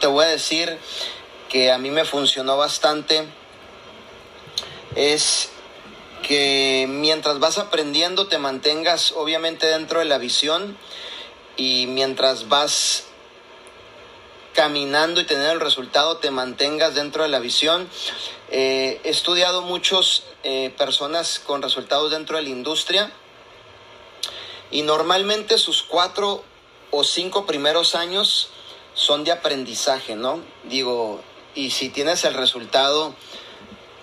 te voy a decir que a mí me funcionó bastante es que mientras vas aprendiendo te mantengas obviamente dentro de la visión y mientras vas caminando y tener el resultado te mantengas dentro de la visión. Eh, he estudiado muchas eh, personas con resultados dentro de la industria y normalmente sus cuatro o cinco primeros años son de aprendizaje, ¿no? Digo, y si tienes el resultado,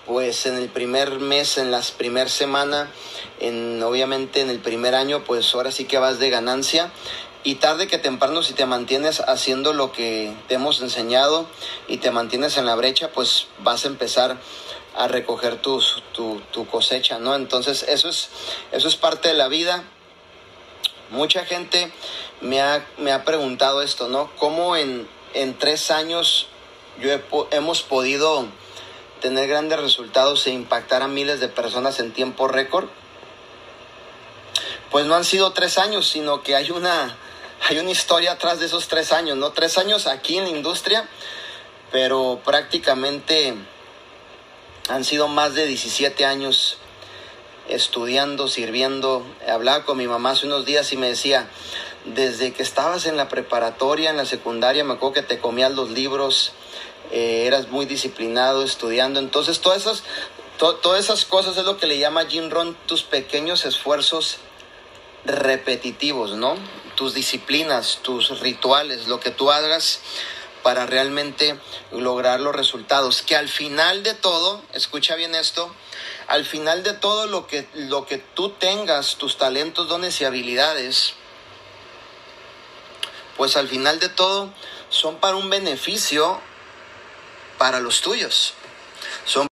pues en el primer mes, en las primeras semana, en, obviamente en el primer año, pues ahora sí que vas de ganancia. Y tarde que temprano, si te mantienes haciendo lo que te hemos enseñado y te mantienes en la brecha, pues vas a empezar a recoger tu, tu, cosecha, ¿no? Entonces eso es, eso es parte de la vida. Mucha gente me ha, me ha preguntado esto, ¿no? ¿Cómo en, en tres años yo hemos podido tener grandes resultados e impactar a miles de personas en tiempo récord? Pues no han sido tres años, sino que hay una, hay una historia atrás de esos tres años, ¿no? Tres años aquí en la industria, pero prácticamente han sido más de 17 años estudiando, sirviendo. Hablaba con mi mamá hace unos días y me decía, desde que estabas en la preparatoria, en la secundaria, me acuerdo que te comías los libros, eh, eras muy disciplinado estudiando. Entonces, todas esas, todas esas cosas es lo que le llama Jim Ron tus pequeños esfuerzos repetitivos, ¿no? Tus disciplinas, tus rituales, lo que tú hagas para realmente lograr los resultados. Que al final de todo, escucha bien esto, al final de todo lo que, lo que tú tengas, tus talentos, dones y habilidades, pues al final de todo son para un beneficio para los tuyos.